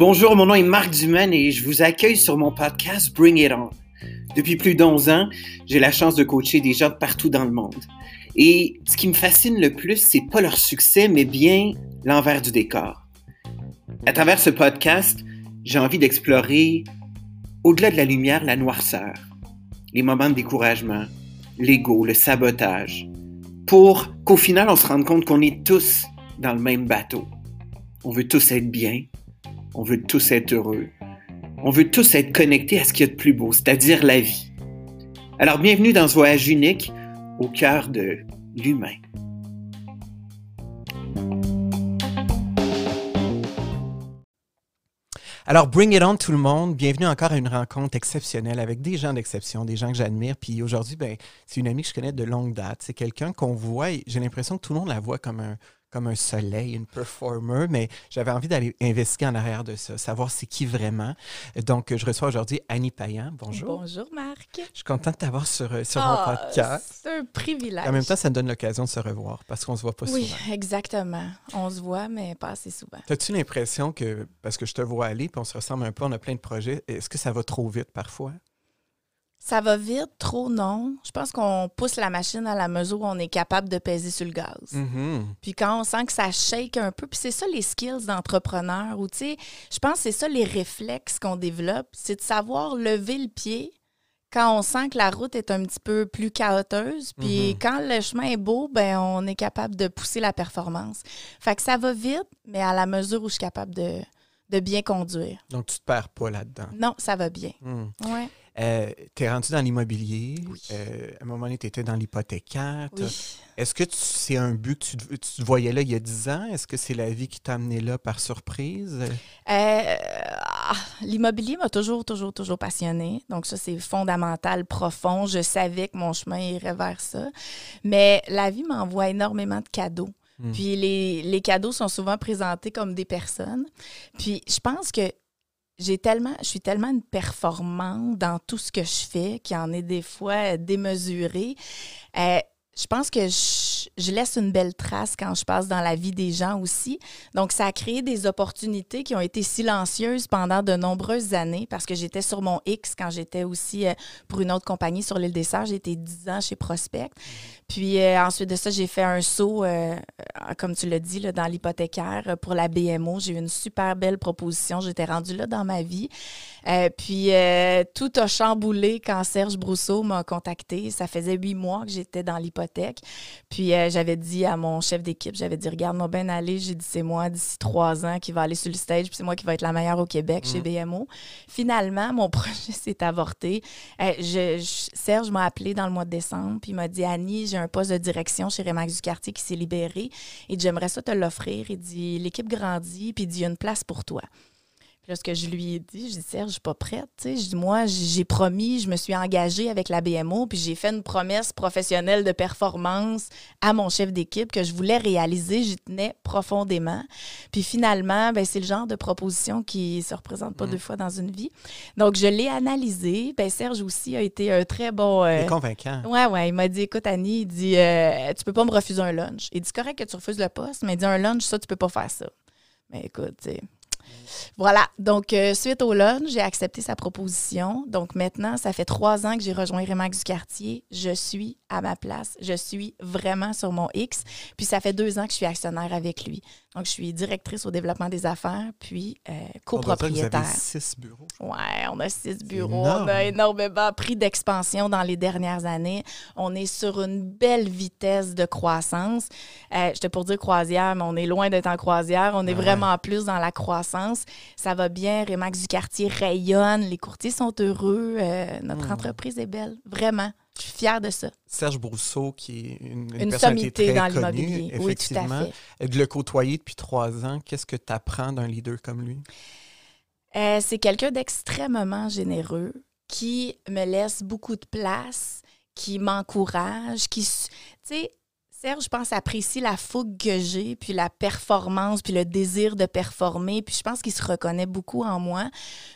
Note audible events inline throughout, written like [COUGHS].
Bonjour, mon nom est Marc Dumaine et je vous accueille sur mon podcast Bring It On. Depuis plus d'11 ans, j'ai la chance de coacher des gens de partout dans le monde. Et ce qui me fascine le plus, c'est pas leur succès, mais bien l'envers du décor. À travers ce podcast, j'ai envie d'explorer, au-delà de la lumière, la noirceur, les moments de découragement, l'ego, le sabotage, pour qu'au final, on se rende compte qu'on est tous dans le même bateau. On veut tous être bien, on veut tous être heureux. On veut tous être connectés à ce qu'il y a de plus beau, c'est-à-dire la vie. Alors bienvenue dans ce voyage unique au cœur de l'humain. Alors, bring it on tout le monde. Bienvenue encore à une rencontre exceptionnelle avec des gens d'exception, des gens que j'admire. Puis aujourd'hui, ben, c'est une amie que je connais de longue date. C'est quelqu'un qu'on voit, et j'ai l'impression que tout le monde la voit comme un, comme un soleil, une performer, mais j'avais envie d'aller investiguer en arrière de ça, savoir c'est qui vraiment. Donc, je reçois aujourd'hui Annie Payan. Bonjour. Bonjour, Marc. Je suis contente de t'avoir sur, euh, sur mon ah, podcast. C'est un privilège. En même temps, ça me donne l'occasion de se revoir parce qu'on se voit pas souvent. Oui, exactement. On se voit, mais pas assez souvent. As-tu l'impression que, parce que je te vois aller, puis on se ressemble un peu, on a plein de projets, est-ce que ça va trop vite parfois? Ça va vite, trop non. Je pense qu'on pousse la machine à la mesure où on est capable de peser sur le gaz. Mm-hmm. Puis quand on sent que ça shake un peu, puis c'est ça les skills d'entrepreneur, ou tu sais, je pense que c'est ça les réflexes qu'on développe, c'est de savoir lever le pied quand on sent que la route est un petit peu plus chaoteuse, puis mm-hmm. quand le chemin est beau, ben on est capable de pousser la performance. Fait que ça va vite, mais à la mesure où je suis capable de, de bien conduire. Donc tu te perds pas là-dedans. Non, ça va bien. Mm. Ouais. Euh, tu es rendu dans l'immobilier. Euh, à un moment donné, tu étais dans l'hypothécaire. Est-ce que c'est un but que tu, tu, voyais là il y a 10 ans? Est-ce que c'est la vie qui t'a amené là par surprise? Euh, ah, l'immobilier m'a toujours, toujours, toujours passionné. Donc, ça, c'est fondamental, profond. Je savais que mon chemin irait vers ça. Mais la vie m'envoie énormément de cadeaux. Hmm. Puis les, les, cadeaux sont souvent présentés comme des personnes. Puis je pense que j'ai tellement, je suis tellement une performante dans tout ce que je fais, qui en est des fois démesuré. Euh, je pense que je, laisse une belle trace quand je passe dans la vie des gens aussi. Donc, ça a créé des opportunités qui ont été silencieuses pendant de nombreuses années parce que j'étais sur mon X quand j'étais aussi euh, pour une autre compagnie sur l'île des Sœurs. J'étais 10 ans chez Prospect. Puis euh, ensuite de ça, j'ai fait un saut, euh, comme tu l'as dit, dans l'hypothécaire pour la BMO. J'ai eu une super belle proposition. J'étais rendue là dans ma vie. Puis tout a chamboulé quand Serge Brousseau m'a contacté. Ça faisait huit mois que j'étais dans l'hypothécaire puis euh, j'avais dit à mon chef d'équipe, j'avais dit, regarde-moi bien aller. J'ai dit, c'est moi d'ici trois ans qui va aller sur le stage, puis c'est moi qui va être la meilleure au Québec chez mm. BMO. Finalement, mon [LAUGHS] projet s'est avorté. Euh, je, Serge m'a appelé dans le mois de décembre, puis il m'a dit, Annie, j'ai un poste de direction chez Remax du quartier qui s'est libéré et j'aimerais ça te l'offrir. Il dit, l'équipe grandit, puis il dit, il y a une place pour toi ce que je lui ai dit, je dis Serge, je suis pas prête. Je dis, moi, j'ai promis, je me suis engagée avec la BMO, puis j'ai fait une promesse professionnelle de performance à mon chef d'équipe que je voulais réaliser. J'y tenais profondément. Puis finalement, ben, c'est le genre de proposition qui se représente pas mm. deux fois dans une vie. Donc, je l'ai analysé. Ben, Serge aussi a été un très bon. Euh... convaincant. Ouais, ouais. Il m'a dit écoute, Annie, il dit euh, tu peux pas me refuser un lunch. Il dit correct que tu refuses le poste, mais il dit un lunch, ça, tu peux pas faire ça. Mais écoute, tu sais voilà. Donc, euh, suite au lunch, j'ai accepté sa proposition. Donc, maintenant, ça fait trois ans que j'ai rejoint Rémax du quartier. Je suis à ma place. Je suis vraiment sur mon X. Puis, ça fait deux ans que je suis actionnaire avec lui. Donc, je suis directrice au développement des affaires, puis euh, copropriétaire. Vous avez six bureaux. Oui, on a six bureaux. On a énormément pris d'expansion dans les dernières années. On est sur une belle vitesse de croissance. Euh, J'étais pour dire croisière, mais on est loin d'être en croisière. On est ah vraiment plus dans la croissance. Ça va bien. Rémax du quartier rayonne. Les courtiers sont heureux. Euh, notre hmm. entreprise est belle. Vraiment. Je suis fière de ça. Serge Brousseau, qui est une, une, sommité dans l'immobilier. Oui, tout à fait. De le côtoyer depuis trois ans, qu'est-ce que tu apprends d'un leader comme lui? Euh, c'est quelqu'un d'extrêmement généreux qui me laisse beaucoup de place, qui m'encourage, qui. Tu sais, Serge, je pense, apprécie la fougue que j'ai, puis la performance, puis le désir de performer, puis je pense qu'il se reconnaît beaucoup en moi.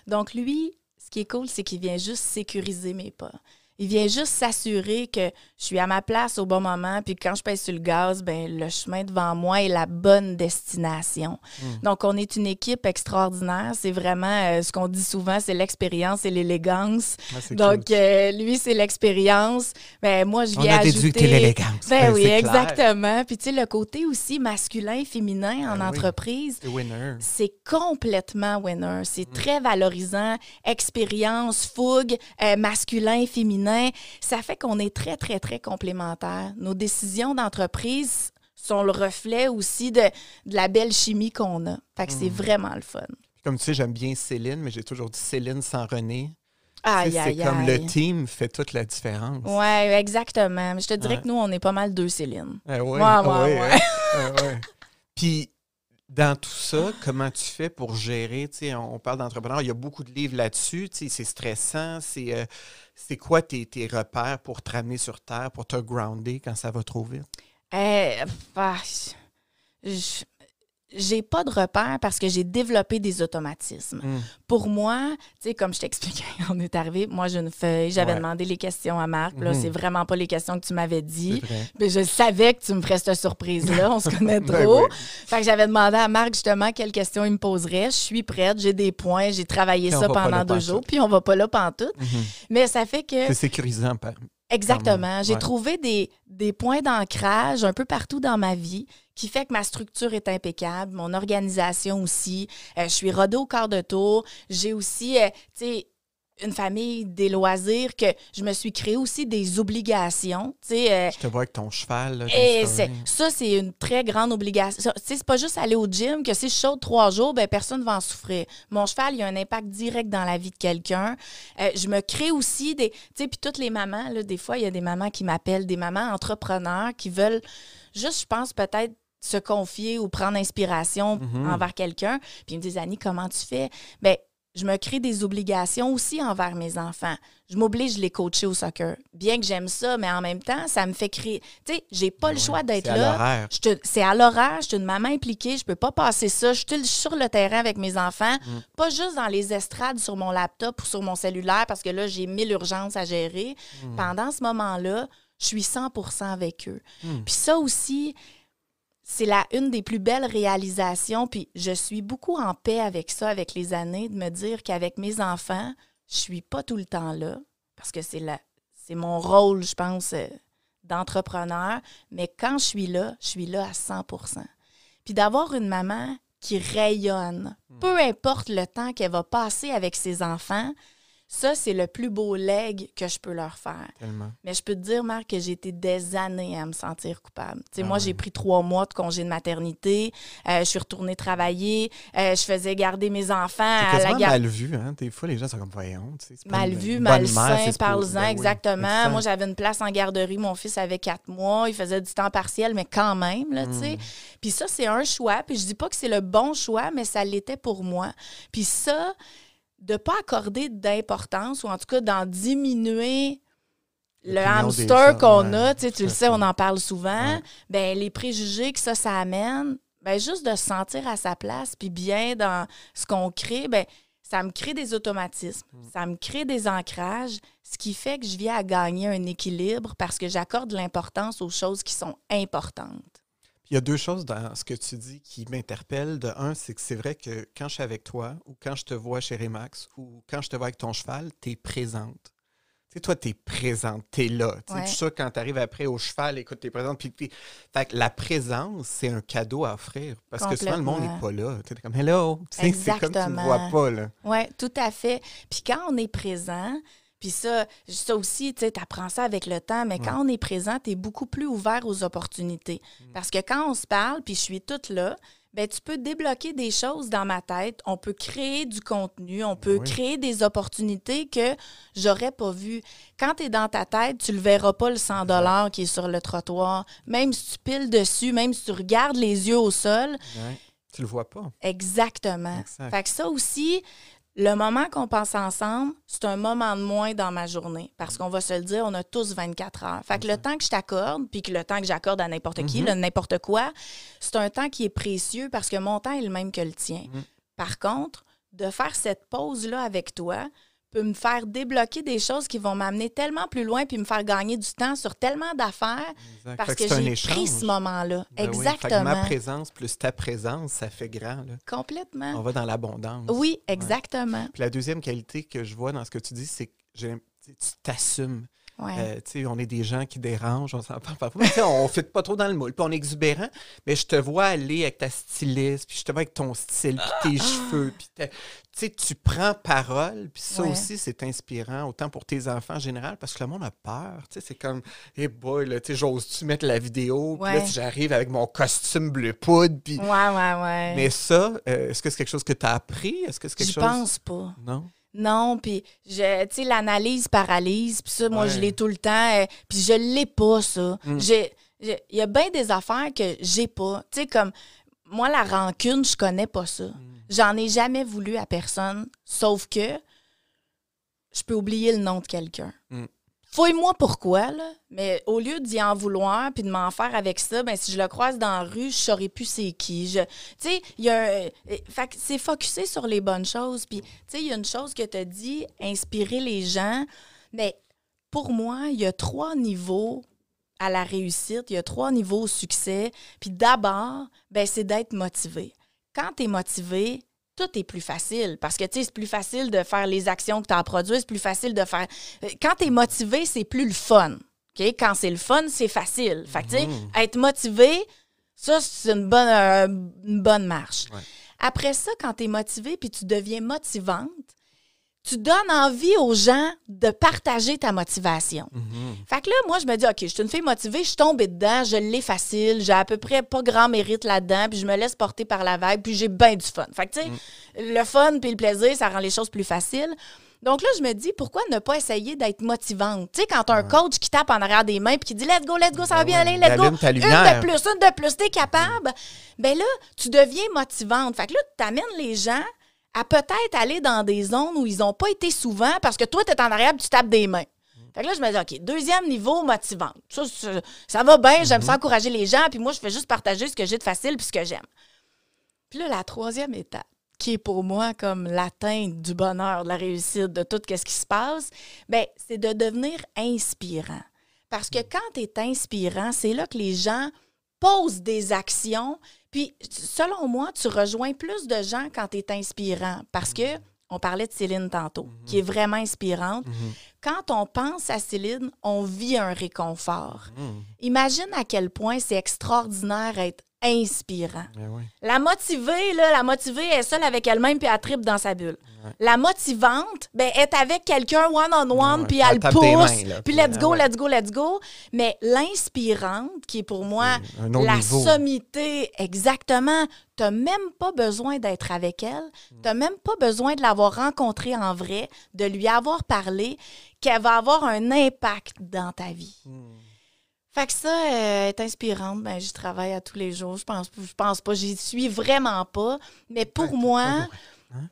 Donc, lui, ce qui est cool, c'est qu'il vient juste sécuriser mes pas Il vient juste s'assurer que je suis à ma place au bon moment, puis quand je pèse sur le gaz, ben le chemin devant moi est la bonne destination. Hmm. Donc, on est une équipe extraordinaire. C'est vraiment euh, ce qu'on dit souvent, c'est l'expérience et l'élégance. Ah, Donc, euh, lui, c'est l'expérience. Ben, moi, je on viens a déduit que t'es ajouter... l'élégance. Ben Ouais, oui, exactement. Puis, tu sais, le côté aussi masculin, féminin en Ben oui. entreprise, C'est complètement winner. C'est Mm. très valorisant. Expérience, fougue, euh, masculin, féminin. Ça fait qu'on est très, très, très complémentaires. Nos décisions d'entreprise sont le reflet aussi de, de la belle chimie qu'on a. Fait que c'est Mm. vraiment le fun. Comme tu sais, j'aime bien Céline, mais j'ai toujours dit Céline sans René. Tu Aïe, sais, aïe, c'est comme le team fait toute la différence. Ouais, exactement. Mais je te dirais Ouais. que nous, on est pas mal deux Céline. Ah ouais, Ouais, ah ouais, ouais, ouais. hein? Ah. [LAUGHS] Puis, dans tout ça, comment tu fais pour gérer? On parle d'entrepreneur, il y a beaucoup de livres là-dessus. C'est stressant. C'est euh, c'est quoi tes, tes repères pour te ramener sur Terre, pour te grounder quand ça va trop vite? Euh, bah, je- j'ai pas de repère parce que j'ai développé des automatismes. Hmm. Pour moi, tu sais, comme je t'expliquais, [LAUGHS] on est arrivé, moi j'ai une feuille, j'avais Ouais. demandé les questions à Marc, là, Mhm. c'est vraiment pas les questions que tu m'avais dit. Mais je savais que tu me ferais cette surprise-là, on se [LAUGHS] connaît Ben trop. oui. Fait que j'avais demandé à Marc justement quelles questions il me poserait. Je suis prête, j'ai des points, j'ai travaillé Puis ça pendant deux jours, puis on va pas là pantoute. Mhm. Mais ça fait que C'est sécurisant. Exactement. J'ai Ouais. trouvé des, des points d'ancrage un peu partout dans ma vie qui fait que ma structure est impeccable, mon organisation aussi. Euh, je suis rodée au quart de tour. J'ai aussi, euh, tu sais, une famille, des loisirs, que je me suis créé aussi des obligations. Tu sais, euh, Je te vois avec ton cheval. Là, et story. ça, c'est une très grande obligation. Ça, tu sais, C'est pas juste aller au gym, que si je saute trois jours, ben, personne ne va en souffrir. Mon cheval, il a un impact direct dans la vie de quelqu'un. Euh, je me crée aussi des. Tu sais, puis toutes les mamans, là, des fois, il y a des mamans qui m'appellent, des mamans entrepreneurs qui veulent juste, je pense, peut-être se confier ou prendre inspiration Mhm. envers quelqu'un. Puis ils me disent, Annie, comment tu fais? Ben, je me crée des obligations aussi envers mes enfants. Je m'oblige de les coacher au soccer. Bien que j'aime ça, mais en même temps, ça me fait créer. Tu sais, j'ai pas le choix d'être c'est à là. C'est à l'horaire, je suis une maman impliquée, je peux pas passer ça. Je suis sur le terrain avec mes enfants, Mm. pas juste dans les estrades sur mon laptop ou sur mon cellulaire parce que là, j'ai mille urgences à gérer. Mm. Pendant ce moment-là, je suis 100% avec eux. Mm. Puis ça aussi, c'est la une des plus belles réalisations. Puis je suis beaucoup en paix avec ça, avec les années, de me dire qu'avec mes enfants, je suis pas tout le temps là parce que c'est la, c'est mon rôle, je pense, euh, d'entrepreneur. Mais quand je suis là, je suis là à 100% Puis d'avoir une maman qui rayonne, peu importe le temps qu'elle va passer avec ses enfants, ça, c'est le plus beau leg que je peux leur faire. Tellement. Mais je peux te dire, Marc, que j'ai été des années à me sentir coupable. Tu sais, Ah moi, j'ai pris trois mois de congé de maternité. euh, je suis retournée travailler. euh, je faisais garder mes enfants à la garde. mal vu, hein? Des fois, les gens sont comme, voyons. Mal une vu, bonne mal mère, sain, c'est parle-en, ben oui, exactement. exact. Moi, j'avais une place en garderie. Mon fils avait quatre mois. Il faisait du temps partiel, mais quand même, là, tu Mm. sais. Puis ça, c'est un choix. Puis je dis pas que c'est le bon choix, mais ça l'était pour moi. Puis ça, de pas accorder d'importance, ou en tout cas d'en diminuer le hamster qu'on ouais, a, tu sais, tu tout le sais, on en parle souvent, Ouais. ben les préjugés que ça, ça amène, ben juste de se sentir à sa place, puis bien dans ce qu'on crée, ben ça me crée des automatismes, Mm. ça me crée des ancrages, ce qui fait que je viens à gagner un équilibre parce que j'accorde l'importance aux choses qui sont importantes. Il y a deux choses dans ce que tu dis qui m'interpellent. De un, c'est que c'est vrai que quand je suis avec toi, ou quand je te vois chez Remax, ou quand je te vois avec ton cheval, tu es présente. Tu sais, toi, tu es présente, tu es là. Tu sais, Ouais. Ça, quand tu arrives après au cheval, écoute, tu es présente. Puis, fait que la présence, c'est un cadeau à offrir. Parce que souvent, le monde n'est pas là. Tu es comme, hello. Tu sais, C'est comme tu ne vois pas. Là. Oui, tout à fait. Puis quand on est présent, puis ça, ça aussi, tu sais, apprends ça avec le temps, mais quand on est présent, tu es beaucoup plus ouvert aux opportunités. Mm. Parce que quand on se parle, puis je suis toute là, ben tu peux débloquer des choses dans ma tête, on peut créer du contenu, on peut Oui. créer des opportunités que j'aurais pas vues. Quand tu es dans ta tête, tu le verras pas le 100 dollars qui est sur le trottoir, même si tu piles dessus, même si tu regardes les yeux au sol. Tu le vois pas. Exactement. Exact. Fait que ça aussi, le moment qu'on passe ensemble, c'est un moment de moins dans ma journée. Parce qu'on va se le dire, on a tous 24 heures. Fait que le temps que je t'accorde, puis que le temps que j'accorde à n'importe qui, là, n'importe quoi, c'est un temps qui est précieux parce que mon temps est le même que le tien. Mhm. Par contre, de faire cette pause-là avec toi peut me faire débloquer des choses qui vont m'amener tellement plus loin puis me faire gagner du temps sur tellement d'affaires parce que, c'est un j'ai pris ce moment-là. Ben oui. Fait que Exactement. ma présence plus ta présence, ça fait grand. Là. Complètement. On va dans l'abondance. Oui, exactement. Puis la deuxième qualité que je vois dans ce que tu dis, c'est que tu t'assumes. Ouais. Euh, on est des gens qui dérangent, on s'en parle parfois. On ne fit pas trop dans le moule. Puis on est exubérant, mais je te vois aller avec ta styliste, puis je te vois avec ton style, puis tes cheveux. Puis tu prends parole, puis ça Ouais. aussi, c'est inspirant, autant pour tes enfants en général, parce que le monde a peur. C'est comme, hey boy, j'ose-tu mettre la vidéo? Puis là, j'arrive avec mon costume bleu poudre, puis. Ouais, ouais, ouais. Mais ça, euh, est-ce que c'est quelque chose que tu as appris? Est-ce que c'est quelque Je chose? pense pas. Non? Non, puis je tu sais l'analyse paralyse, puis ça moi Ouais. je l'ai tout le temps, euh, puis je l'ai pas ça. Mm. J'ai j'ai- il y a bien des affaires que j'ai pas. Tu sais comme moi la rancune, je connais pas ça. Mm. J'en ai jamais voulu à personne, sauf que je peux oublier le nom de quelqu'un. Mm. Fouille-moi pourquoi, là, mais au lieu d'y en vouloir puis de m'en faire avec ça, ben si je le croise dans la rue, je saurais plus c'est qui. Tu sais, il y a un- euh, fait que c'est focusé sur les bonnes choses. Puis, tu sais, il y a une chose que tu as dit, inspirer les gens. Mais pour moi, il y a trois niveaux à la réussite, il y a trois niveaux au succès. Puis d'abord, ben, c'est d'être motivé. Quand tu es motivé, tout est plus facile parce que tu sais, c'est plus facile de faire les actions que tu as à produire, c'est plus facile de faire. Euh, Quand tu es motivé, c'est plus le fun. OK? Quand c'est le fun, c'est facile. Fait que, tu sais, Mhm. être motivé, ça, c'est une bonne, euh, une bonne marche. Ouais. Après ça, quand tu es motivé puis tu deviens motivante, tu donnes envie aux gens de partager ta motivation. Mhm. Fait que là, moi, je me dis, OK, je suis une fille motivée, je suis tombée dedans, je l'ai facile, j'ai à peu près pas grand mérite là-dedans, puis je me laisse porter par la vague, puis j'ai bien du fun. Fait que, tu sais, le fun puis le plaisir, ça rend les choses plus faciles. Donc là, je me dis, pourquoi ne pas essayer d'être motivante? Tu sais, quand t'as un coach qui tape en arrière des mains puis qui dit, let's go, let's go, ça va Ben bien aller, let's go. Une de plus, une de plus, t'es capable. Ben là, tu deviens motivante. Fait que là, tu amènes les gens à peut-être aller dans des zones où ils n'ont pas été souvent parce que toi, tu es en arrière et tu tapes des mains. Fait que là, je me dis, OK, deuxième niveau, motivante. Ça, ça, ça va bien, j'aime ça encourager les gens, puis moi, je fais juste partager ce que j'ai de facile puis ce que j'aime. Puis là, la troisième étape, qui est pour moi comme l'atteinte du bonheur, de la réussite, de tout ce qui se passe, ben c'est de devenir inspirant. Parce que quand tu es inspirant, c'est là que les gens posent des actions. Puis, selon moi, tu rejoins plus de gens quand tu es inspirant. Parce que, on parlait de Céline tantôt, qui est vraiment inspirante. Quand on pense à Céline, on vit un réconfort. Mhm. Imagine à quel point c'est extraordinaire être inspirant. Oui. La motivée, là, la motivée est seule avec elle-même puis elle tripe dans sa bulle. La motivante, ben, est avec quelqu'un one-on-one puis elle pousse, mains, puis let's go, let's go, let's go. Mais l'inspirante, qui est pour moi la niveau. sommité, exactement, t'as même pas besoin d'être avec elle, Mm. t'as même pas besoin de l'avoir rencontrée en vrai, de lui avoir parlé, qu'elle va avoir un impact dans ta vie. Mhm. Fait que ça, euh, est inspirante. Ben, j'y travaille à tous les jours. Je pense, je pense pas. J'y suis vraiment pas. Mais pour Ouais, moi, Hein?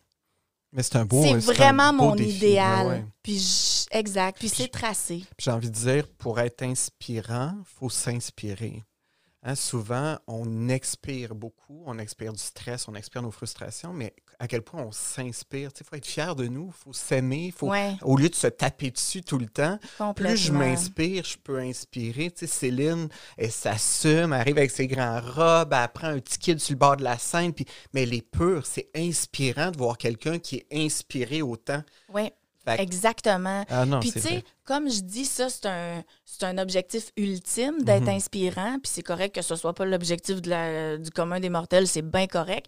Mais c'est un beau c'est vraiment beau mon défi, idéal. ouais. Puis je- exact. Puis c'est tracé. J'ai envie de dire, pour être inspirant, il faut s'inspirer. Hein, souvent, on expire beaucoup, on expire du stress, on expire nos frustrations, mais à quel point on s'inspire. Il faut être fier de nous, il faut s'aimer, faut, Ouais, au lieu de se taper dessus tout le temps, plus je m'inspire, je peux inspirer. Céline, elle s'assume, arrive avec ses grands robes, elle prend un petit kid sur le bord de la scène, puis, mais elle est pure. C'est inspirant de voir quelqu'un qui est inspiré autant. Que- exactement. ah non, Puis c'est tu sais. Comme je dis, ça, c'est un, c'est un objectif ultime d'être Mhm. inspirant. Puis c'est correct que ce soit pas l'objectif du commun des mortels, c'est bien correct.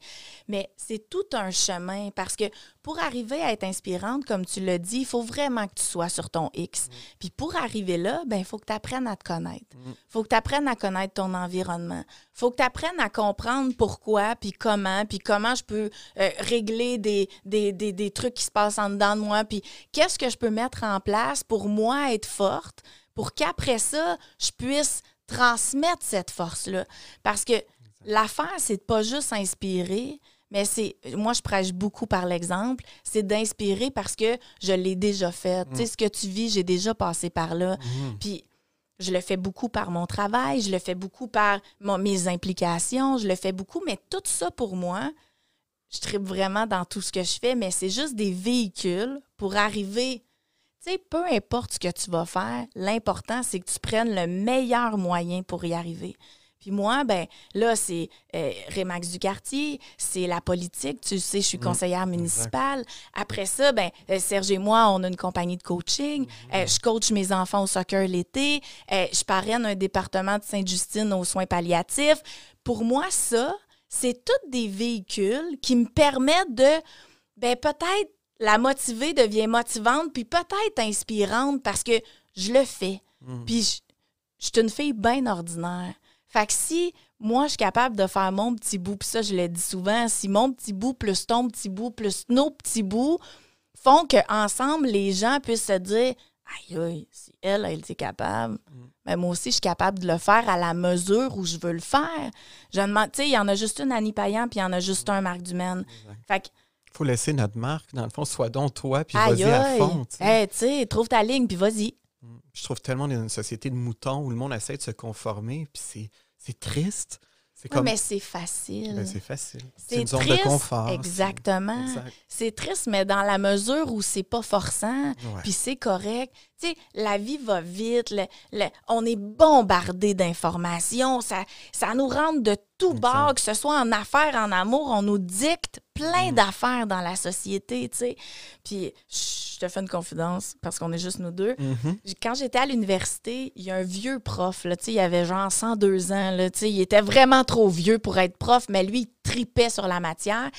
Mais c'est tout un chemin parce que pour arriver à être inspirante, comme tu l'as dit, il faut vraiment que tu sois sur ton X. Puis pour arriver là, ben il faut que tu apprennes à te connaître. Il faut que tu apprennes à connaître ton environnement. Il faut que tu apprennes à comprendre pourquoi, puis comment, puis comment je peux euh, régler des, des, des, des trucs qui se passent en dedans de moi, puis qu'est-ce que je peux mettre en place pour moi être forte, pour qu'après ça, je puisse transmettre cette force-là. Parce que l'affaire, c'est de pas juste inspirer, mais c'est, moi, je prêche beaucoup par l'exemple, c'est d'inspirer parce que je l'ai déjà fait. Tu sais, ce que tu vis, j'ai déjà passé par là. Mhm. Puis je le fais beaucoup par mon travail, je le fais beaucoup par mon- mes implications, je le fais beaucoup, mais tout ça pour moi, je tripe vraiment dans tout ce que je fais, mais c'est juste des véhicules pour arriver. Tu sais, peu importe ce que tu vas faire, l'important, c'est que tu prennes le meilleur moyen pour y arriver. Puis moi, ben là, c'est euh, Rémax du quartier, c'est la politique. Tu sais, je suis conseillère municipale. Après ça, ben euh, Serge et moi, on a une compagnie de coaching. Euh, je coach mes enfants au soccer l'été. Euh, je parraine un département de Sainte-Justine aux soins palliatifs. Pour moi, ça, c'est tous des véhicules qui me permettent de, ben peut-être la motiver devient motivante, puis peut-être inspirante parce que je le fais. Puis je, je suis une fille bien ordinaire. Fait que si moi, je suis capable de faire mon petit bout, puis ça, je le dis souvent, si mon petit bout plus ton petit bout plus nos petits bouts font qu'ensemble, les gens puissent se dire Aïe, aïe, si elle, elle est capable, ben moi aussi, je suis capable de le faire à la mesure où je veux le faire. Je demande, tu sais, il y en a juste une Annie Payan, puis il y en a juste un Marc Dumaine. Fait que, faut laisser notre marque. Dans le fond, sois donc toi, puis vas-y à fond. tu sais. hey, trouve ta ligne, puis vas-y. Je trouve tellement dans une société de moutons où le monde essaie de se conformer, puis c'est, triste. C'est Oui, comme. mais c'est facile. Ben, c'est facile. C'est une zone triste, de confort. c'est- exactement. Exact. C'est triste, mais dans la mesure où c'est pas forçant, puis c'est correct. Tu sais, la vie va vite, le- le- on est bombardé d'informations, ça, ça nous rentre de tout bord, que ce soit en affaires, en amour, on nous dicte plein Mm. d'affaires dans la société, tu sais. Puis, je te fais une confidence, parce qu'on est juste nous deux. Mhm. Quand j'étais à l'université, il y a un vieux prof, là, tu sais, il avait genre 102 ans, là, tu sais, il était vraiment trop vieux pour être prof, mais lui, il tripait sur la matière.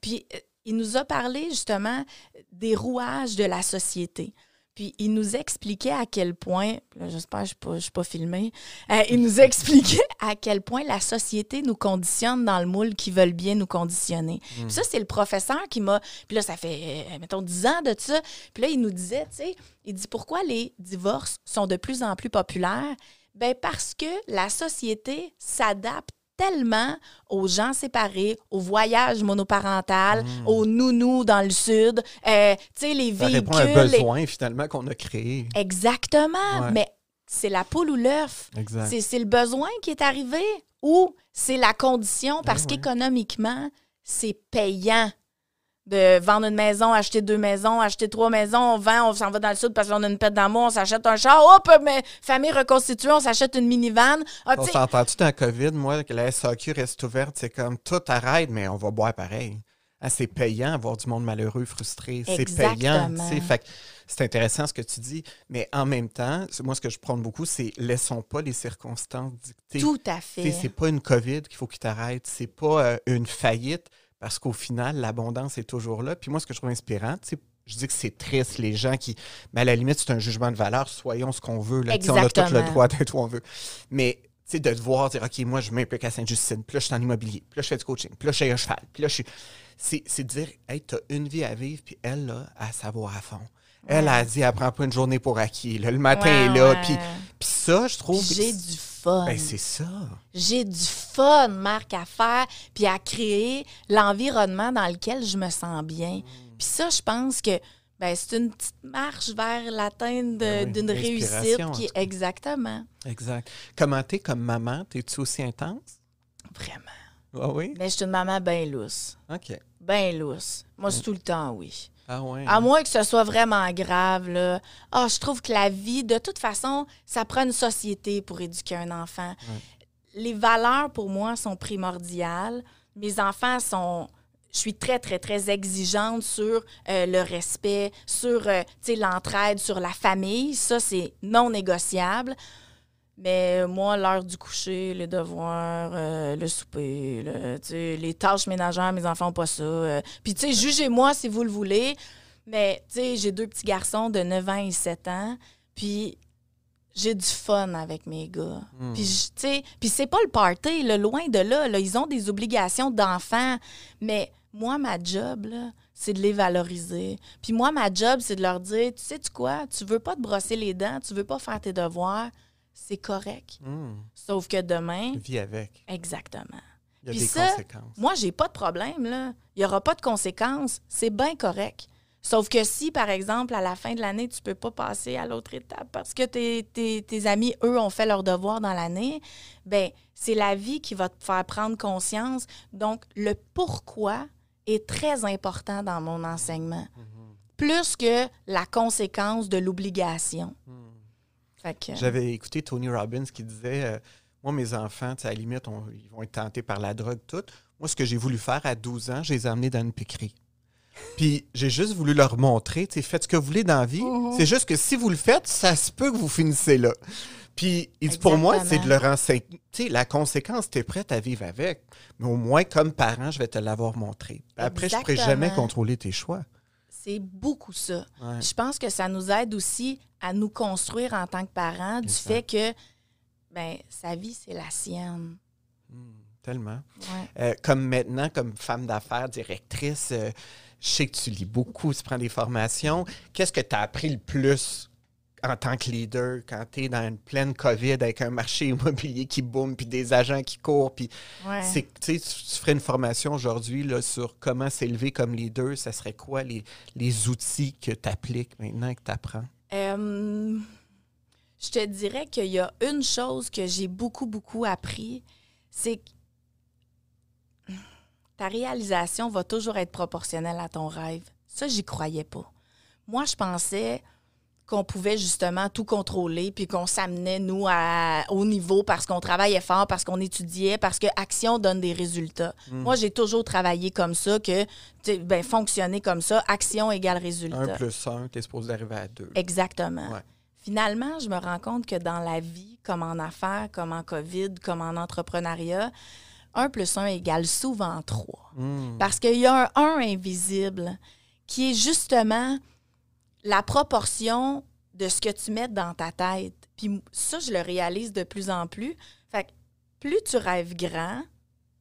Puis euh, il nous a parlé justement des rouages de la société. Puis il nous expliquait à quel point, j'espère que je ne suis pas filmée, euh, il nous [LAUGHS] expliquait à quel point la société nous conditionne dans le moule qui veulent bien nous conditionner. Puis ça, c'est le professeur qui m'a... Puis là, ça fait, euh, mettons, 10 ans de ça. Puis là, il nous disait, tu sais, il dit pourquoi les divorces sont de plus en plus populaires? Ben parce que la société s'adapte tellement aux gens séparés, aux voyages monoparentales, aux nounous dans le sud, euh, tu sais, les Mm. Ça véhicules. répond à un les- besoin, finalement, qu'on a créé. Exactement. Ouais. Mais c'est la poule ou l'œuf. C'est le besoin qui est arrivé ou c'est la condition parce ouais. qu'économiquement, c'est payant de vendre une maison, acheter deux maisons, acheter trois maisons, on vend, on s'en va dans le sud parce qu'on a une pète d'amour, on s'achète un char, hop, mais famille reconstituée, on s'achète une minivan. Ah, On s'entend-tu dans COVID, moi, que la SAQ reste ouverte, c'est comme tout arrête, mais on va boire pareil. Ah, c'est payant avoir du monde malheureux, frustré. C'est payant. Fait c'est intéressant ce que tu dis, mais en même temps, moi, ce que je prône beaucoup, c'est laissons pas les circonstances dicter. tout à fait. C'est pas une COVID qu'il faut qu'il t'arrête. C'est pas euh, une faillite parce qu'au final, l'abondance est toujours là. Puis moi, ce que je trouve inspirant, tu sais, je dis que c'est triste, les gens qui. Mais à la limite, c'est un jugement de valeur. Soyons ce qu'on veut. Là. Tu On a tout le droit d'être où on veut. Mais tu sais, de te voir dire, OK, moi, je m'implique à Sainte-Justine. Puis là, je suis en immobilier. Puis là, je fais du coaching. Puis là, je suis un cheval. Puis là, je suis. C'est c'est de dire, hey, t'as une vie à vivre. Puis elle, là, elle savoir à fond. Elle a dit, elle prend pas une journée pour acquis. là. le matin est là. Puis, ça, je trouve. J'ai du fun. Ben, c'est ça. J'ai du fun, Marc, à faire, puis à créer l'environnement dans lequel je me sens bien. Mm. Puis ça, je pense que ben, c'est une petite marche vers l'atteinte Ben oui, d'une réussite qui exactement. Exact. Comment t'es comme maman? T'es-tu aussi intense? Vraiment. Ah oui? Mais je suis une maman bien lousse. OK. Bien lousse. Moi, c'est tout le temps oui. Ah ouais. À moins que ce soit vraiment grave, là. Ah, je trouve que la vie, de toute façon, ça prend une société pour éduquer un enfant. Les valeurs, pour moi, sont primordiales. Mes enfants sont. Je suis très, très, très exigeante sur euh, le respect, sur euh, l'entraide, sur la famille. Ça, c'est non négociable. Mais moi, l'heure du coucher, les devoirs, euh, le souper, le- tu sais, les tâches ménagères, mes enfants n'ont pas ça. euh. Puis, tu sais, jugez-moi si vous le voulez. Mais, tu sais, j'ai deux petits garçons de 9 ans et 7 ans. Puis, j'ai du fun avec mes gars. Hmm. Puis, tu sais, puis c'est pas le party, là, loin de là, là. Ils ont des obligations d'enfants. Mais moi, ma job, là, c'est de les valoriser. Puis moi, ma job, c'est de leur dire, tu sais-tu quoi? Tu veux pas te brosser les dents, tu veux pas faire tes devoirs, c'est correct. Hmm. Sauf que demain, Vis avec. exactement. Il y a Puis des ça, conséquences. Moi, j'ai pas de problème, là. Il y aura pas de conséquences. C'est bien correct. Sauf que si, par exemple, à la fin de l'année, tu peux pas passer à l'autre étape parce que tes, tes- tes amis, eux, ont fait leur devoir dans l'année, ben c'est la vie qui va te faire prendre conscience. Donc, le pourquoi est très important dans mon enseignement. Plus que la conséquence de l'obligation. Fait que- J'avais écouté Tony Robbins qui disait euh, Moi, mes enfants, à la limite, on- ils vont être tentés par la drogue, tout. Moi, ce que j'ai voulu faire à 12 ans, je les ai amenés dans une piquerie. [LAUGHS] Puis j'ai juste voulu leur montrer, tu sais, faites ce que vous voulez dans la vie. Mhm. C'est juste que si vous le faites, ça se peut que vous finissez là. Puis il dit, pour moi, c'est de leur enseigner. Tu sais, la conséquence, tu es prête à vivre avec. Mais au moins, comme parent, je vais te l'avoir montré. Après, je ne pourrai jamais contrôler tes choix. C'est beaucoup ça. Ouais. Je pense que ça nous aide aussi à nous construire en tant que parents du fait que ben, sa vie, c'est la sienne. Hmm, tellement. Ouais. Euh, comme maintenant, comme femme d'affaires, directrice, euh, je sais que tu lis beaucoup, tu prends des formations. Qu'est-ce que tu as appris le plus en tant que leader quand tu es dans une pleine COVID avec un marché [LAUGHS] immobilier qui boom, puis des agents qui courent, puis Ouais. tu tu ferais une formation aujourd'hui là, sur comment s'élever comme leader, ça serait quoi les, les outils que tu appliques maintenant et que tu apprends? Euh, je te dirais qu'il y a une chose que j'ai beaucoup, beaucoup appris, c'est que ta réalisation va toujours être proportionnelle à ton rêve. Ça, j'y croyais pas. Moi, je pensais qu'on pouvait justement tout contrôler, puis qu'on s'amenait, nous, à- au niveau parce qu'on travaillait fort, parce qu'on étudiait, parce que action donne des résultats. Moi, j'ai toujours travaillé comme ça, que, ben, fonctionner comme ça, action égale résultat. Un plus un, tu es supposé arriver à deux. Exactement. Ouais. Finalement, je me rends compte que dans la vie, comme en affaires, comme en COVID, comme en entrepreneuriat, 1 plus 1 égale souvent 3. Hmm. Parce qu'il y a un 1 invisible qui est justement la proportion de ce que tu mets dans ta tête. Puis ça, je le réalise de plus en plus. Fait que plus tu rêves grand,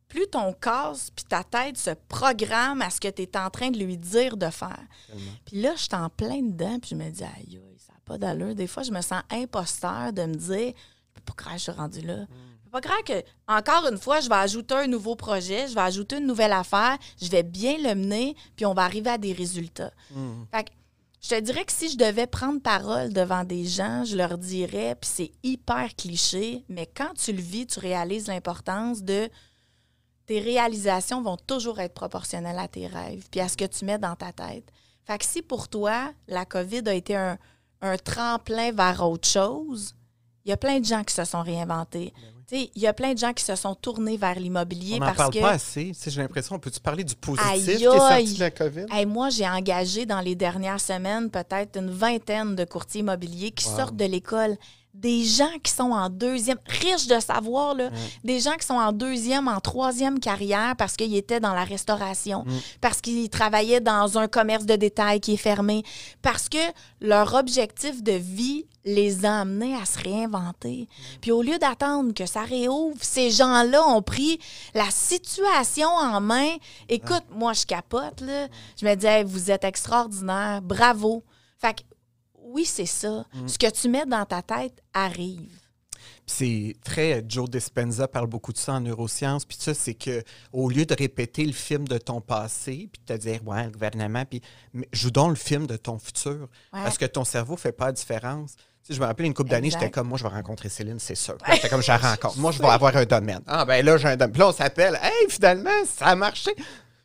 plus ton corps puis ta tête se programme à ce que tu es en train de lui dire de faire. Puis là, je suis en plein dedans, puis je me dis, aïe, ça n'a pas d'allure. Des fois, je me sens imposteur de me dire, je peux pas croire que je suis rendu là. Je peux pas croire que, encore une fois, je vais ajouter un nouveau projet, je vais ajouter une nouvelle affaire, je vais bien le mener, puis on va arriver à des résultats. Hmm. Fait que je te dirais que si je devais prendre parole devant des gens, je leur dirais, puis c'est hyper cliché, mais quand tu le vis, tu réalises l'importance de tes réalisations vont toujours être proportionnelles à tes rêves, puis à ce que tu mets dans ta tête. Fait que si pour toi, la COVID a été un, un tremplin vers autre chose, il y a plein de gens qui se sont réinventés. Sais, Il y a plein de gens qui se sont tournés vers l'immobilier parce parle que... pas assez. J'ai l'impression, peux-tu parler du positif Aïe, qui est sorti de la COVID? Moi, j'ai engagé dans les dernières semaines peut-être une vingtaine de courtiers immobiliers qui Wow. sortent de l'école. Des gens qui sont en deuxième, riches de savoir, là, des gens qui sont en deuxième, en troisième carrière parce qu'ils étaient dans la restauration, Mm. parce qu'ils travaillaient dans un commerce de détail qui est fermé, parce que leur objectif de vie les a amenés à se réinventer. Puis au lieu d'attendre que ça réouvre, ces gens-là ont pris la situation en main. Écoute, moi, je capote, là. Je me disais, vous êtes extraordinaire, bravo. Fait que, oui, c'est ça. Ce que tu mets dans ta tête arrive. c'est très Joe Dispenza parle beaucoup de ça en neurosciences puis ça c'est que au lieu de répéter le film de ton passé puis de te dire ouais le gouvernement puis joue donc le film de ton futur Ouais. parce que ton cerveau fait pas la différence Tu sais, je me rappelle une couple d'années, j'étais comme, moi, je vais rencontrer Céline, c'est sûr. J'étais comme, je la rencontre. Moi, je vais avoir un domaine. Ah, ben là, j'ai un domaine. Puis là, on s'appelle. Hey, finalement, ça a marché.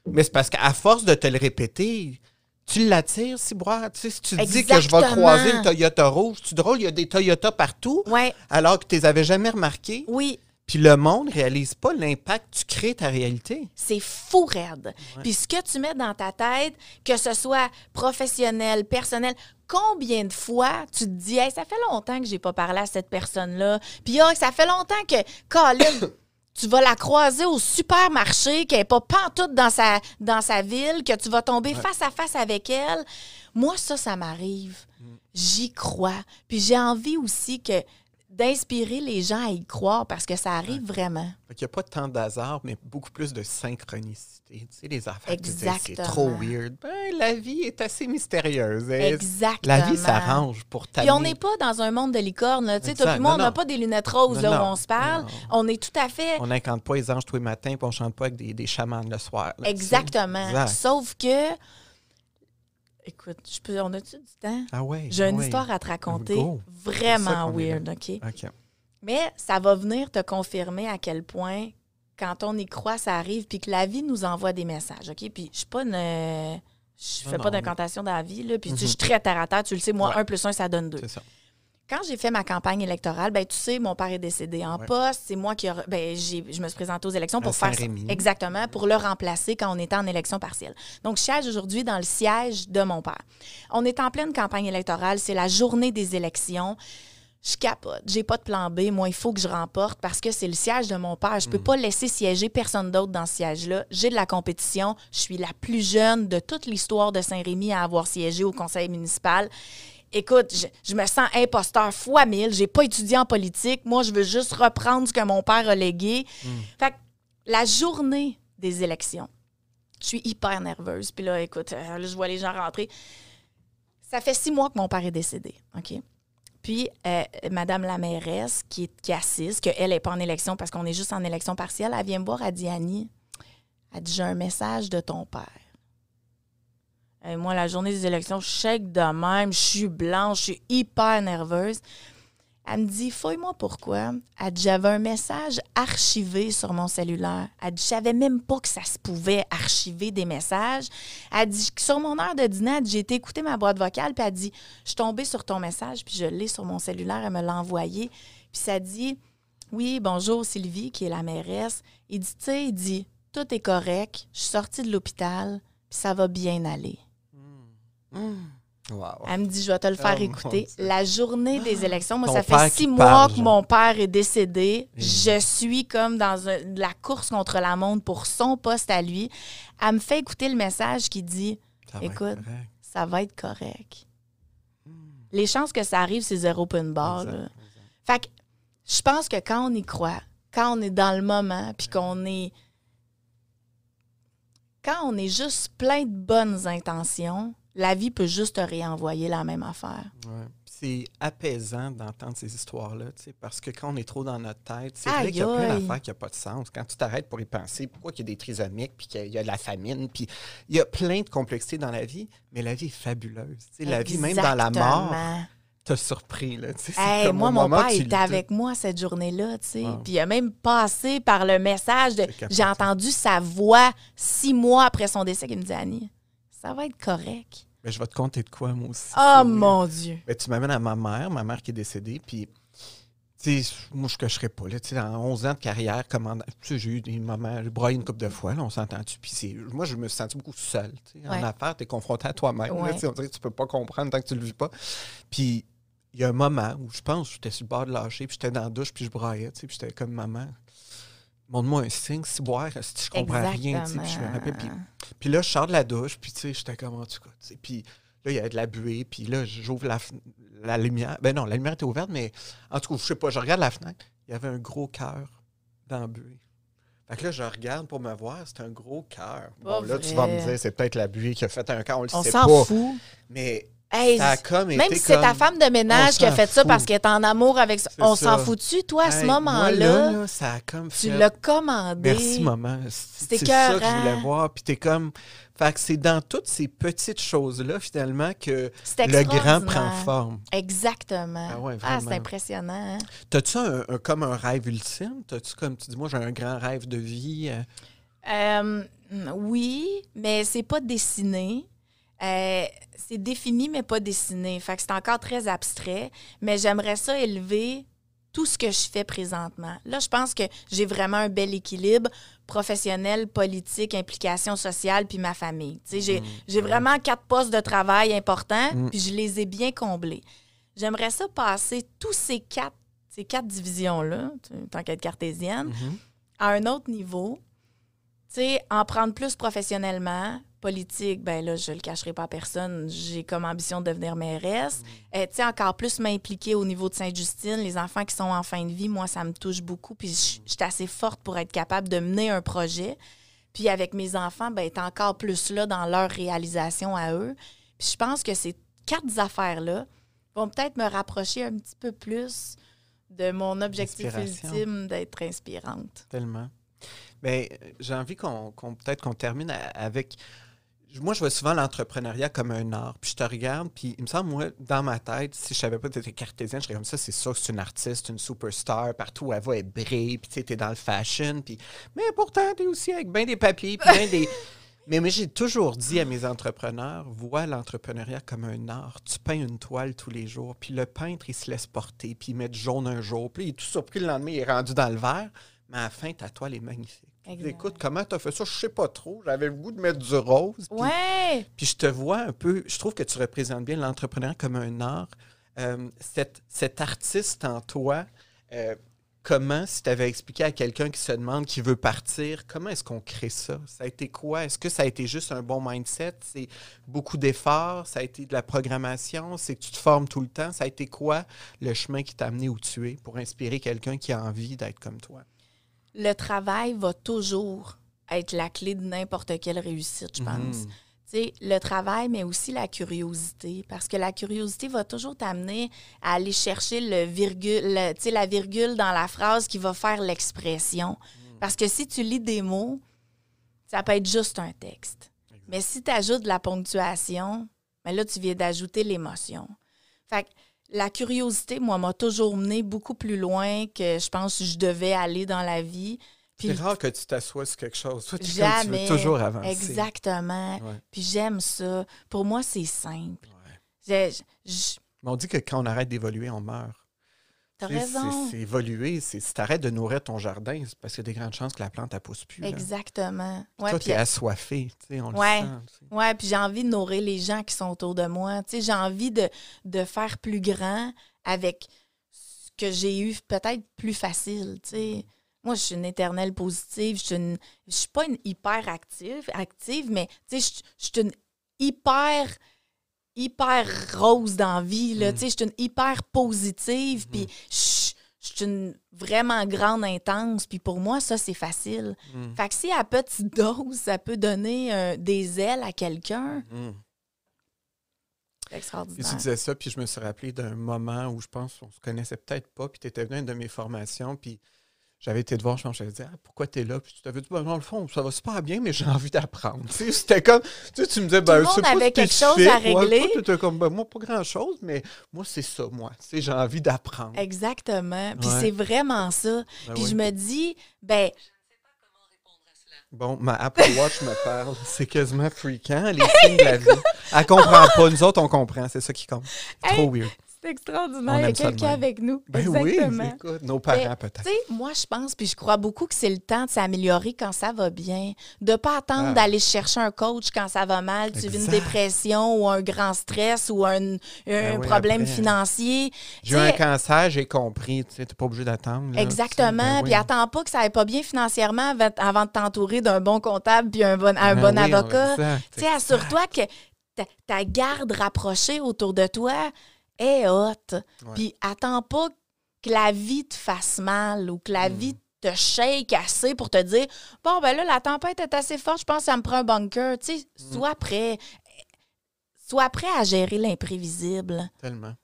Mais c'est parce qu'à force de te le répéter, tu l'attires, Ciboire? Tu sais, si tu dis que je vais croiser le Toyota rouge, c'est drôle, il y a des Toyota partout, Ouais, alors que tu les avais jamais remarqués. oui, Puis le monde réalise pas l'impact que tu crées ta réalité. c'est fou raide. Puis ce que tu mets dans ta tête, que ce soit professionnel, personnel, combien de fois tu te dis, hey, ça fait longtemps que j'ai pas parlé à cette personne-là? Puis ah, ça fait longtemps que, [COUGHS] Colin, tu vas la croiser au supermarché, qu'elle n'est pas pantoute dans sa, dans sa ville, que tu vas tomber face à face avec elle. Moi, ça, ça m'arrive. J'y crois. Puis j'ai envie aussi que d'inspirer les gens à y croire parce que ça arrive vraiment. Qu'il n'y a pas tant de hasard, mais beaucoup plus de synchronicité. Sais, les affaires, c'est trop weird. Ben, la vie est assez mystérieuse. Exactement. La vie s'arrange pour Puis t'amener. on n'est pas dans un monde de licorne. Tu sais, toi puis moi, on n'a pas des lunettes roses Non, là, non. où on se parle. Non. On est tout à fait... On n'incante pas les anges tous les matins, puis on chante pas avec des, des chamans le soir. là. Exactement. Exact. Sauf que... Écoute, je peux... on a-tu du temps? Ah ouais. J'ai une ouais. histoire à te raconter Go. Vraiment weird, OK? OK. Mais ça va venir te confirmer à quel point quand on y croit, ça arrive, puis que la vie nous envoie des messages, OK? Puis je suis pas une... Je fais non, pas mais- d'incantation dans la vie, là. Puis tu sais, Mhm. je suis très terre à terre. Tu le sais, moi, Ouais. 1 plus 1, ça donne 2. C'est ça. Quand j'ai fait ma campagne électorale, ben tu sais, mon père est décédé en Ouais. poste. C'est moi qui ben, je me suis présentée aux élections pour faire exactement pour le remplacer quand on était en élection partielle. Donc, je siège aujourd'hui dans le siège de mon père. On est en pleine campagne électorale. C'est la journée des élections. Je capote. J'ai pas de plan B. Moi, il faut que je remporte parce que c'est le siège de mon père. Je peux pas laisser siéger personne d'autre dans ce siège-là. J'ai de la compétition. Je suis la plus jeune de toute l'histoire de Saint-Rémy à avoir siégé au conseil municipal. Écoute, je, je me sens imposteur fois mille. J'ai pas étudié en politique. Moi, je veux juste reprendre ce que mon père a légué. Fait que la journée des élections, je suis hyper nerveuse. Puis là, écoute, euh, là, je vois les gens rentrer. Ça fait six mois que mon père est décédé, OK? Puis, euh, Madame la mairesse, qui, assiste, qu'elle n'est pas en élection parce qu'on est juste en élection partielle, elle vient me voir, elle dit Annie, elle dit J'ai un message de ton père. Et moi, la journée des élections, je shake de même, je suis blanche, je suis hyper nerveuse. Elle me dit, fouille-moi pourquoi. Elle dit, j'avais un message archivé sur mon cellulaire. Elle dit, je savais même pas que ça se pouvait archiver des messages. Elle dit, sur mon heure de dîner, j'ai été écouter ma boîte vocale, puis elle dit, je suis tombée sur ton message, puis je l'ai sur mon cellulaire, elle me l'a envoyé. Puis ça dit, oui, bonjour Sylvie, qui est la mairesse. Il dit, tu sais, il dit, tout est correct, je suis sortie de l'hôpital, puis ça va bien aller. Wow. Elle me dit, je vais te le faire Oh, écouter. La journée des élections, moi, Ton ça fait six mois parle, que mon père est décédé. Je suis comme dans un- la course contre la montre pour son poste à lui. Elle me fait écouter le message qui dit, Ça écoute, ça va être correct. Les chances que ça arrive, c'est zéro open bar. Fait que je pense que quand on y croit, quand on est dans le moment, puis qu'on est. Quand on est juste plein de bonnes intentions, la vie peut juste te réenvoyer la même affaire. Ouais. C'est apaisant d'entendre ces histoires-là, parce que quand on est trop dans notre tête, c'est vrai qu'il y a plein d'affaires qui n'ont pas de sens. Quand tu t'arrêtes pour y penser, pourquoi il y a des trisomiques, puis qu'il y a de la famine, puis il y a plein de complexités dans la vie, mais la vie est fabuleuse. La vie, même dans la mort, Exactement. t'a surpris. Là, Hey, comme moi, mon père était avec moi cette journée-là. Wow. Puis il a même passé par le message de. J'ai entendu sa voix six mois après son décès qui me dit Annie, ça va être correct. Mais je vais te conter de quoi, moi aussi. Oh mon Dieu. Ben, tu m'amènes à ma mère, ma mère qui est décédée, puis moi, je ne cacherais pas. Là, en 11 ans de carrière, j'ai eu des moments, j'ai broyé une couple de fois, là, on s'entend-tu. Puis moi, je me suis senti beaucoup seul. Ouais. En affaires, tu es confronté à toi-même. Ouais. on dirait que tu peux pas comprendre tant que tu le vis pas. Puis il y a un moment où je pense que j'étais sur le bord de lâcher, puis j'étais dans la douche, puis je broyais, puis j'étais comme maman. Montre-moi un signe, si boire, si je comprends rien. tu sais, Puis je me rappelle, puis puis là, je sors de la douche, puis tu sais, j'étais comme en tout cas. tu sais, Puis là, il y avait de la buée, puis là, j'ouvre la, la lumière. Ben non, la lumière était ouverte, mais en tout cas, je sais pas, je regarde la fenêtre, il y avait un gros cœur dans la buée. Fait que là, je regarde pour me voir, c'est un gros cœur. Bon, là, tu vas me dire, c'est peut-être la buée qui a fait un cœur, on le On sait s'en pas. fout. Mais Hey, ça a comme même si c'est ta femme de ménage qui a fait ça parce qu'elle est en amour avec ça, on s'en fout-tu, toi, à ce Hey, moment-là? là, là, ça a comme Tu l'as commandé. Merci, maman. C'est ça que je voulais voir. Puis t'es comme. Fait que c'est dans toutes ces petites choses-là, finalement, que le grand prend forme. Exactement. Ah ouais, Ah, c'est impressionnant. hein? T'as-tu un, un- comme un rêve ultime? T'as-tu comme tu dis, moi, j'ai un grand rêve de vie? euh, Euh, oui, mais c'est pas dessiné. Euh, c'est défini, mais pas dessiné. Fait que c'est encore très abstrait. Mais j'aimerais ça élever tout ce que je fais présentement. Là, je pense que j'ai vraiment un bel équilibre professionnel, politique, implication sociale, puis ma famille. Tu sais, j'ai, Mm, vraiment quatre postes de travail importants, Mm. puis je les ai bien comblés. J'aimerais ça passer tous ces quatre, ces quatre divisions-là, tant qu'être cartésienne, mhm. à un autre niveau, tu sais, en prendre plus professionnellement, politique, ben là, je le cacherai pas à personne, j'ai comme ambition de devenir mairesse. Euh, tu sais, encore plus m'impliquer au niveau de Sainte-Justine, les enfants qui sont en fin de vie, moi, ça me touche beaucoup, puis je suis assez forte pour être capable de mener un projet. Puis avec mes enfants, ben être encore plus là dans leur réalisation à eux. Puis je pense que ces quatre affaires-là vont peut-être me rapprocher un petit peu plus de mon objectif ultime d'être inspirante. Tellement. Euh, j'ai envie qu'on qu'on- peut-être qu'on termine avec. Moi, je vois souvent l'entrepreneuriat comme un art. Puis je te regarde, puis il me semble, moi, dans ma tête, si je savais pas que tu étais cartésienne, je serais comme ça, c'est sûr que c'est une artiste, une superstar. Partout où elle va, elle brille, puis tu sais, t'es dans le fashion. Puis... Mais pourtant, t'es aussi avec bien des papiers, puis bien des. [LAUGHS] Mais, mais j'ai toujours dit à mes entrepreneurs, vois l'entrepreneuriat comme un art. Tu peins une toile tous les jours, puis le peintre, il se laisse porter, puis il met jaune un jour, puis il est tout surpris le lendemain, il est rendu dans le vert. Mais à la fin, ta toile est magnifique. Exact. Écoute, comment tu as fait ça? Je sais pas trop. J'avais le goût de mettre du rose. puis- Ouais! puis je te vois un peu, je trouve que tu représentes bien l'entrepreneur comme un art. Euh, cet, cet artiste en toi, euh, comment, si tu avais expliqué à quelqu'un qui se demande, qui veut partir, comment est-ce qu'on crée ça? Ça a été quoi? Est-ce que ça a été juste un bon mindset? C'est beaucoup d'efforts? Ça a été de la programmation? C'est que tu te formes tout le temps? Ça a été quoi le chemin qui t'a amené où tu es pour inspirer quelqu'un qui a envie d'être comme toi? Le travail va toujours être la clé de n'importe quelle réussite, je pense. Mhm. Tu sais, le travail, mais aussi la curiosité. Parce que la curiosité va toujours t'amener à aller chercher le virgule, le- tu sais, la virgule dans la phrase qui va faire l'expression. Parce que si tu lis des mots, ça peut être juste un texte. Mais si tu ajoutes de la ponctuation, ben là, tu viens d'ajouter l'émotion. Fait que la curiosité, moi, m'a toujours mené beaucoup plus loin que je pense que je devais aller dans la vie. C'est rare que tu t'assoies sur quelque chose. Toi, tu Jamais. veux toujours avancer. Exactement. Ouais. Puis j'aime ça. Pour moi, c'est simple. Ouais. Je- je- Mais on dit que quand on arrête d'évoluer, on meurt. T'as raison. C'est évoluer. Si tu arrêtes de nourrir ton jardin, c'est parce qu'il y a des grandes chances que la plante ne pousse plus. là. Exactement. Puis Ouais, Toi, puis- tu es assoiffé. tu sais, On Ouais. le sent. tu sais. Ouais, puis j'ai envie de nourrir les gens qui sont autour de moi. Tu sais, j'ai envie de, de faire plus grand avec ce que j'ai eu peut-être plus facile. Tu sais. Moi, je suis une éternelle positive. Je suis, une- je suis pas une hyper active, active mais tu sais, je, je suis une hyper hyper rose dans la vie. Là. Mm. Je suis une hyper positive, puis je suis une vraiment grande intense. Puis pour moi, ça, c'est facile. Mm. Fait que si à petite dose, ça peut donner euh, des ailes à quelqu'un, Mm. Puis extraordinaire. tu disais ça, puis je me suis rappelé d'un moment où je pense qu'on se connaissait peut-être pas, puis tu étais venu à une de mes formations, puis j'avais été te voir, je pense, je dit ah, pourquoi tu es là? Puis tu t'avais dit, ben, dans le fond, ça va super bien, mais j'ai [LAUGHS] envie d'apprendre. C'était comme, tu, sais, tu me disais, ben, c'est pas quelque chose à. Ouais, régler. toi, comme, ben, moi, pas grand-chose, mais moi, c'est ça, moi. Tu sais, j'ai envie d'apprendre. Exactement. Puis Ouais. c'est vraiment ça. Ben Puis oui. je me dis, ben, Bon, ma Apple Watch me parle. [LAUGHS] C'est quasiment freakant, les signes de la vie. Elle comprend pas. Nous autres, on comprend. C'est ça qui compte. Trop weird. C'est extraordinaire. Il y a quelqu'un avec nous. Ben Exactement. oui, écoute, nos parents Ben, peut-être. Tu sais, moi, je pense, puis je crois beaucoup que c'est le temps de s'améliorer quand ça va bien. De pas attendre Ah. d'aller chercher un coach quand ça va mal. Tu vis une dépression ou un grand stress ou un, un Ben oui, problème après. financier. J'ai eu un cancer, j'ai compris. Tu n'es pas obligé d'attendre. Exactement. Ben oui. Puis attends pas que ça aille pas bien financièrement avant, de t'entourer d'un bon comptable puis un bon, un bon avocat. exact, Tu sais, assure-toi que ta, ta garde rapprochée autour de toi est haute. Puis attends pas que la vie te fasse mal ou que la Mm. vie te shake assez pour te dire Bon, ben là, la tempête est assez forte, je pense que ça me prend un bunker. Tu sais, Mm. sois prêt. Sois prêt à gérer l'imprévisible. Tellement.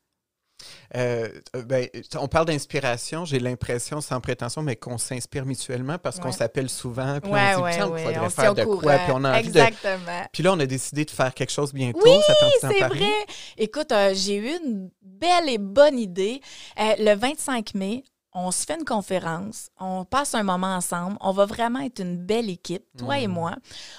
Euh, ben, on parle d'inspiration, j'ai l'impression, sans prétention, mais qu'on s'inspire mutuellement parce qu'on s'appelle souvent. Puis Ouais, on dit, ouais, faudrait on se faire de quoi, puis on a envie de. Exactement. Puis là, on a décidé de faire quelque chose bientôt. Oui, c'est vrai. Écoute, euh, j'ai eu une belle et bonne idée. Euh, le 25 mai, on se fait une conférence, on passe un moment ensemble, on va vraiment être une belle équipe, toi et Mhm. moi.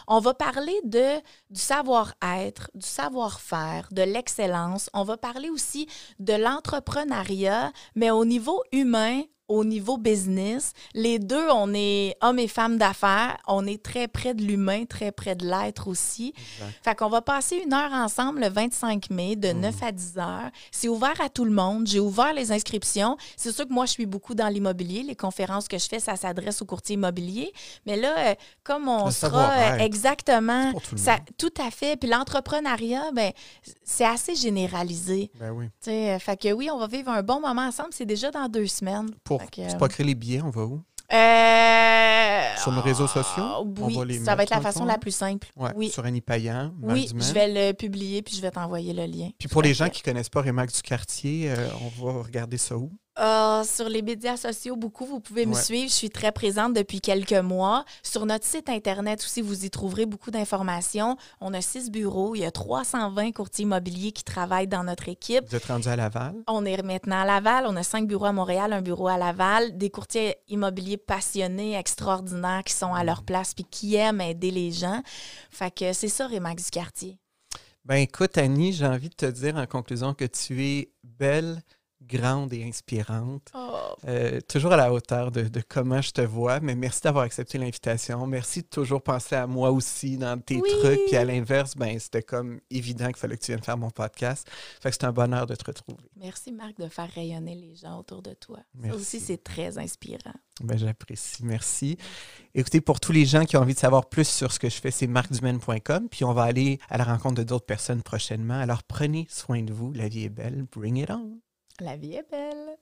On va parler de du savoir-être, du savoir-faire, de l'excellence. On va parler aussi de l'entrepreneuriat, mais au niveau humain, au niveau business. Les deux, on est hommes et femmes d'affaires. On est très près de l'humain, très près de l'être aussi. Exact. Fait qu'on va passer une heure ensemble le 25 mai de 9 à 10 heures. C'est ouvert à tout le monde. J'ai ouvert les inscriptions. C'est sûr que moi, je suis beaucoup dans l'immobilier. Les conférences que je fais, ça s'adresse aux courtiers immobiliers. Mais là, euh, comme on Le sera euh, exactement, tout ça, tout à fait. Puis l'entrepreneuriat, ben, c'est assez généralisé. Ben oui. Euh, fait que oui, on va vivre un bon moment ensemble. C'est déjà dans deux semaines. Pour C'est pas créer les billets, on va où? euh, Sur nos réseaux sociaux? ah, On Oui, va les ça mettre, va être la façon la plus simple. Ouais, oui, Sur Annie Payan, oui je vais le publier puis je vais t'envoyer le lien. Puis pour les gens qui connaissent pas Rémax du quartier, euh, on va regarder ça où? Euh, sur les médias sociaux, beaucoup, vous pouvez me Ouais. suivre. Je suis très présente depuis quelques mois. Sur notre site Internet aussi, vous y trouverez beaucoup d'informations. On a six bureaux. Il y a 320 courtiers immobiliers qui travaillent dans notre équipe. Vous êtes rendu à Laval? On est maintenant à Laval. On a cinq bureaux à Montréal, un bureau à Laval. Des courtiers immobiliers passionnés, extraordinaires, qui sont à leur place puis qui aiment aider les gens. Fait que c'est ça, Rémax du quartier. Ben écoute, Annie, j'ai envie de te dire en conclusion que tu es belle, grande et inspirante. Oh, Euh, toujours à la hauteur de, de comment je te vois, mais merci d'avoir accepté l'invitation. Merci de toujours penser à moi aussi dans tes Oui. trucs. Puis à l'inverse, ben c'était comme évident qu'il fallait que tu viennes faire mon podcast. Fait que c'est un bonheur de te retrouver. Merci, Marc, de faire rayonner les gens autour de toi. Merci. Ça aussi, c'est très inspirant. Ben, j'apprécie. Merci. Écoutez, pour tous les gens qui ont envie de savoir plus sur ce que je fais, c'est marcdumaine.com. Puis on va aller à la rencontre de d'autres personnes prochainement. Alors prenez soin de vous. La vie est belle. Bring it on. La vie est belle.